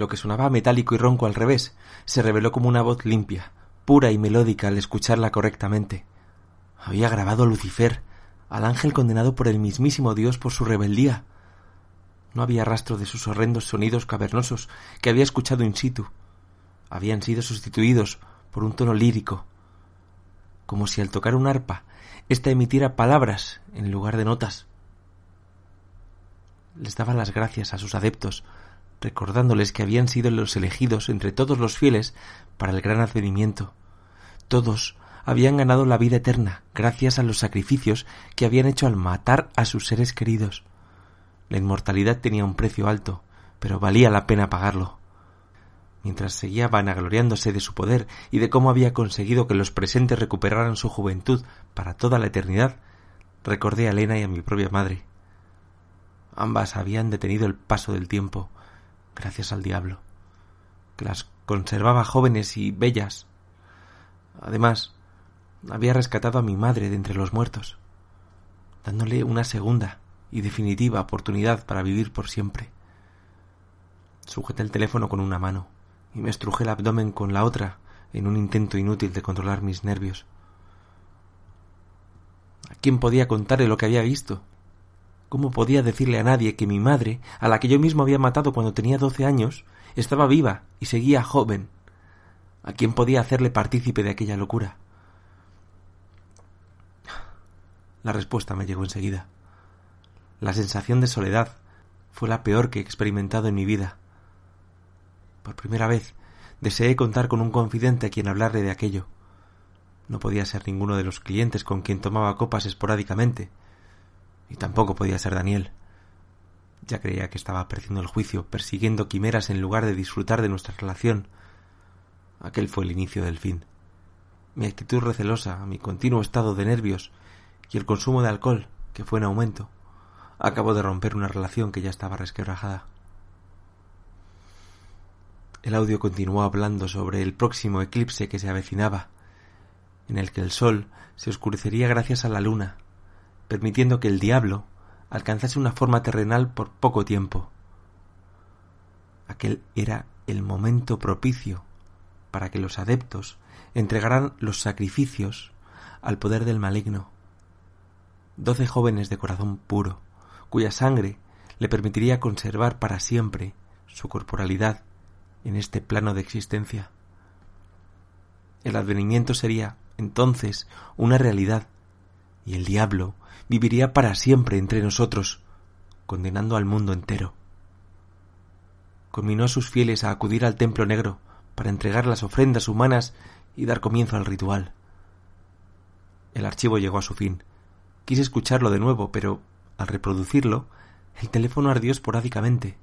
Lo que sonaba metálico y ronco al revés se reveló como una voz limpia, pura y melódica al escucharla correctamente. Había grabado a Lucifer, al ángel condenado por el mismísimo Dios por su rebeldía. No había rastro de sus horrendos sonidos cavernosos que había escuchado in situ. Habían sido sustituidos por un tono lírico, como si al tocar un arpa ésta emitiera palabras en lugar de notas. Les daba las gracias a sus adeptos recordándoles que habían sido los elegidos entre todos los fieles para el gran advenimiento. Todos habían ganado la vida eterna gracias a los sacrificios que habían hecho al matar a sus seres queridos. La inmortalidad tenía un precio alto, pero valía la pena pagarlo. Mientras seguía vanagloriándose de su poder y de cómo había conseguido que los presentes recuperaran su juventud para toda la eternidad, recordé a Elena y a mi propia madre. Ambas habían detenido el paso del tiempo, gracias al diablo, que las conservaba jóvenes y bellas. Además, había rescatado a mi madre de entre los muertos, dándole una segunda y definitiva oportunidad para vivir por siempre. Sujeté el teléfono con una mano y me estrujé el abdomen con la otra en un intento inútil de controlar mis nervios. ¿A quién podía contarle lo que había visto? ¿Cómo podía decirle a nadie que mi madre, a la que yo mismo había matado cuando tenía doce años, estaba viva y seguía joven? ¿A quién podía hacerle partícipe de aquella locura? La respuesta me llegó enseguida. La sensación de soledad fue la peor que he experimentado en mi vida. Por primera vez deseé contar con un confidente a quien hablarle de aquello. No podía ser ninguno de los clientes con quien tomaba copas esporádicamente, y tampoco podía ser Daniel. Ya creía que estaba perdiendo el juicio, persiguiendo quimeras en lugar de disfrutar de nuestra relación. Aquel fue el inicio del fin. Mi actitud recelosa, mi continuo estado de nervios y el consumo de alcohol, que fue en aumento, acabó de romper una relación que ya estaba resquebrajada. El audio continuó hablando sobre el próximo eclipse que se avecinaba, en el que el sol se oscurecería gracias a la luna, permitiendo que el diablo alcanzase una forma terrenal por poco tiempo. Aquel era el momento propicio para que los adeptos entregaran los sacrificios al poder del maligno. Doce jóvenes de corazón puro, cuya sangre le permitiría conservar para siempre su corporalidad en este plano de existencia. El advenimiento sería, entonces, una realidad, y el diablo viviría para siempre entre nosotros, condenando al mundo entero. Conminó a sus fieles a acudir al templo negro para entregar las ofrendas humanas y dar comienzo al ritual. El archivo llegó a su fin. Quise escucharlo de nuevo, pero al reproducirlo, el teléfono ardió esporádicamente.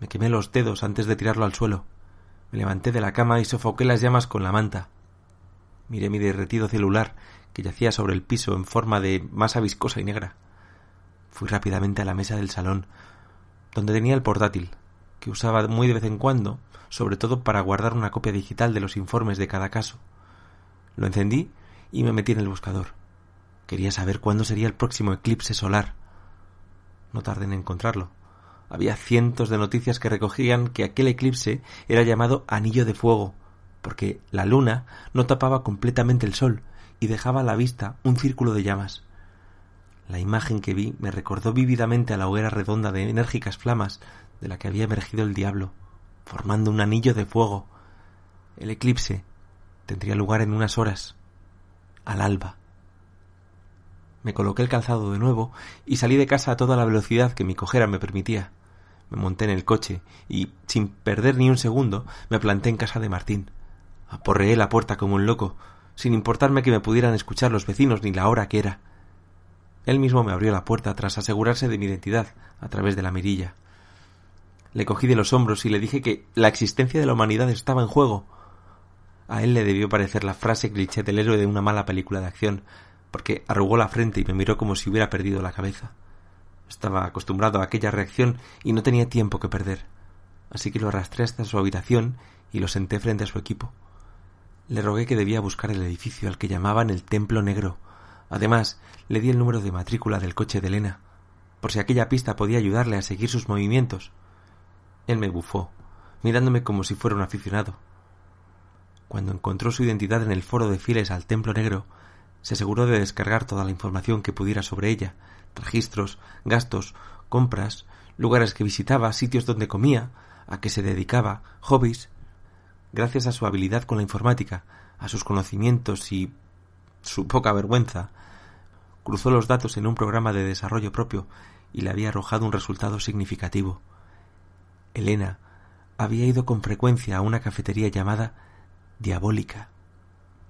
Me quemé los dedos antes de tirarlo al suelo. Me levanté de la cama y sofoqué las llamas con la manta. Miré mi derretido celular que yacía sobre el piso en forma de masa viscosa y negra. Fui rápidamente a la mesa del salón, donde tenía el portátil, que usaba muy de vez en cuando, sobre todo para guardar una copia digital de los informes de cada caso. Lo encendí y me metí en el buscador. Quería saber cuándo sería el próximo eclipse solar. No tardé en encontrarlo. Había cientos de noticias que recogían que aquel eclipse era llamado anillo de fuego, porque la luna no tapaba completamente el sol, y dejaba a la vista un círculo de llamas. La imagen que vi me recordó vívidamente a la hoguera redonda de enérgicas flamas de la que había emergido el diablo, formando un anillo de fuego. El eclipse tendría lugar en unas horas, al alba. Me coloqué el calzado de nuevo y salí de casa a toda la velocidad que mi cojera me permitía. Me monté en el coche y, sin perder ni un segundo, me planté en casa de Martín. Aporreé la puerta como un loco, sin importarme que me pudieran escuchar los vecinos ni la hora que era. Él mismo me abrió la puerta tras asegurarse de mi identidad a través de la mirilla. Le cogí de los hombros y le dije que la existencia de la humanidad estaba en juego. A él le debió parecer la frase cliché del héroe de una mala película de acción, porque arrugó la frente y me miró como si hubiera perdido la cabeza. Estaba acostumbrado a aquella reacción y no tenía tiempo que perder. Así que lo arrastré hasta su habitación y lo senté frente a su equipo. Le rogué que debía buscar el edificio al que llamaban el Templo Negro. Además, le di el número de matrícula del coche de Elena, por si aquella pista podía ayudarle a seguir sus movimientos. Él me bufó, mirándome como si fuera un aficionado. Cuando encontró su identidad en el foro de fieles al Templo Negro, se aseguró de descargar toda la información que pudiera sobre ella, registros, gastos, compras, lugares que visitaba, sitios donde comía, a qué se dedicaba, hobbies. Gracias a su habilidad con la informática, a sus conocimientos y su poca vergüenza, cruzó los datos en un programa de desarrollo propio y le había arrojado un resultado significativo. Elena había ido con frecuencia a una cafetería llamada Diabólica.